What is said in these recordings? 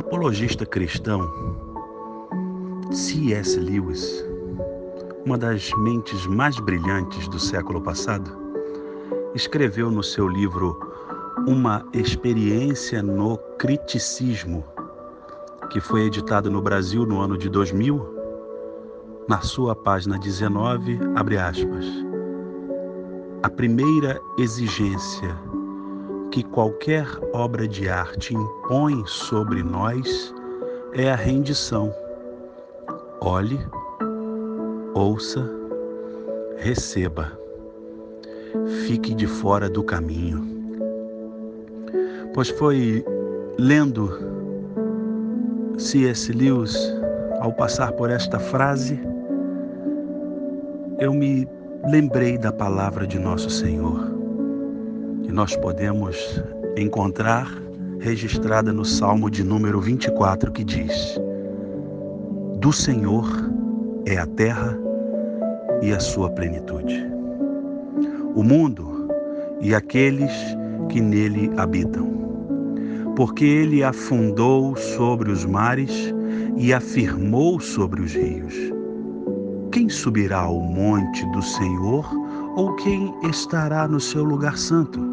teologista cristão C.S. Lewis, uma das mentes mais brilhantes do século passado, escreveu no seu livro Uma Experiência no Criticismo, que foi editado no Brasil no ano de 2000, na sua página 19, abre aspas. A primeira exigência que qualquer obra de arte impõe sobre nós é a rendição. Olhe, ouça, receba. Fique de fora do caminho. Pois foi lendo C.S. Lewis, ao passar por esta frase, eu me lembrei da palavra de nosso Senhor nós podemos encontrar registrada no Salmo de número 24, que diz: Do Senhor é a terra e a sua plenitude, o mundo e aqueles que nele habitam. Porque ele afundou sobre os mares e afirmou sobre os rios. Quem subirá ao monte do Senhor ou quem estará no seu lugar santo?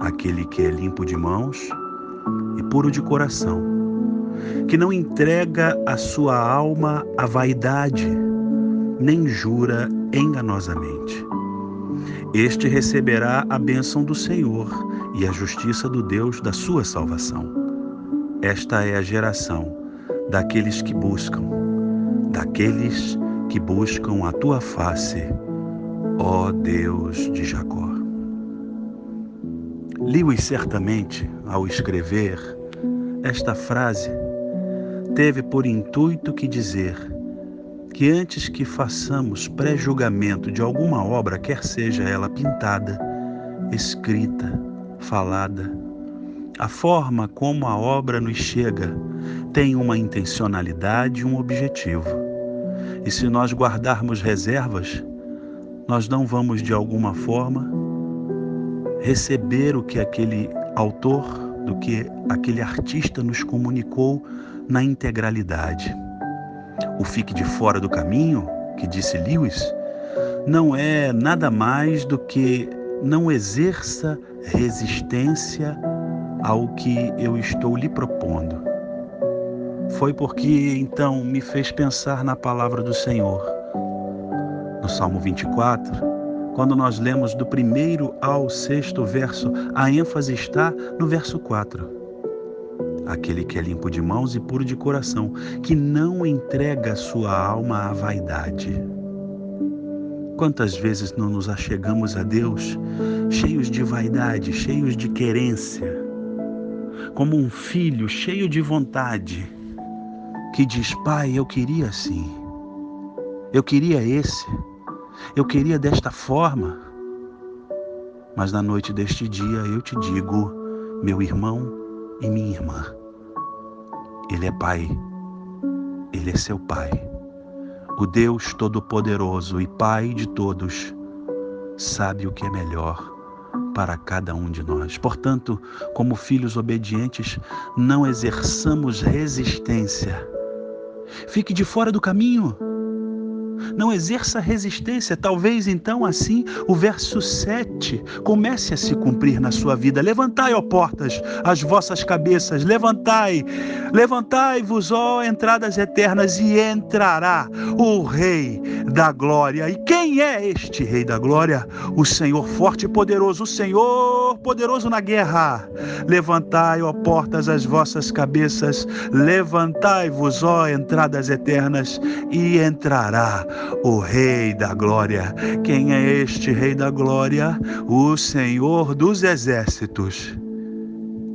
Aquele que é limpo de mãos e puro de coração, que não entrega a sua alma à vaidade, nem jura enganosamente. Este receberá a bênção do Senhor e a justiça do Deus da sua salvação. Esta é a geração daqueles que buscam, daqueles que buscam a tua face, ó Deus de Jacó. Lewis certamente, ao escrever esta frase, teve por intuito que dizer que antes que façamos pré-julgamento de alguma obra, quer seja ela pintada, escrita, falada, a forma como a obra nos chega tem uma intencionalidade e um objetivo. E se nós guardarmos reservas, nós não vamos de alguma forma receber o que aquele autor, do que aquele artista nos comunicou na integralidade. O fique de fora do caminho, que disse Lewis, não é nada mais do que não exerça resistência ao que eu estou lhe propondo. Foi porque então me fez pensar na palavra do Senhor. No Salmo 24, quando nós lemos do primeiro ao sexto verso, a ênfase está no verso 4. Aquele que é limpo de mãos e puro de coração, que não entrega sua alma à vaidade. Quantas vezes não nos achegamos a Deus cheios de vaidade, cheios de querência, como um filho cheio de vontade, que diz: Pai, eu queria assim, eu queria esse. Eu queria desta forma, mas na noite deste dia eu te digo, meu irmão e minha irmã, Ele é Pai, Ele é seu Pai, o Deus Todo-Poderoso e Pai de todos, sabe o que é melhor para cada um de nós. Portanto, como filhos obedientes, não exerçamos resistência. Fique de fora do caminho não exerça resistência. Talvez então assim o verso 7 comece a se cumprir na sua vida. Levantai, ó portas, as vossas cabeças, levantai, levantai-vos, ó entradas eternas, e entrará o Rei da Glória. E quem é este Rei da Glória? O Senhor forte e poderoso, o Senhor poderoso na guerra. Levantai, ó portas, as vossas cabeças, levantai-vos, ó entradas eternas, e entrará o Rei da Glória. Quem é este Rei da Glória? O Senhor dos Exércitos.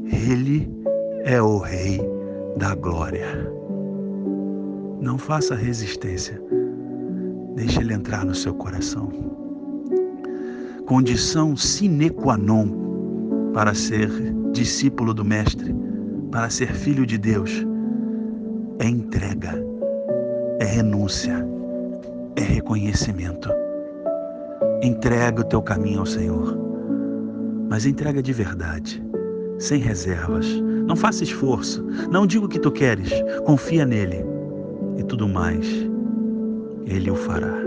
Ele é o Rei da Glória. Não faça resistência. Deixe ele entrar no seu coração. Condição sine qua non para ser discípulo do Mestre, para ser filho de Deus, é entrega, é renúncia é reconhecimento. Entrega o teu caminho ao Senhor, mas entrega de verdade, sem reservas. Não faça esforço. Não diga o que tu queres. Confia nele. E tudo mais, ele o fará.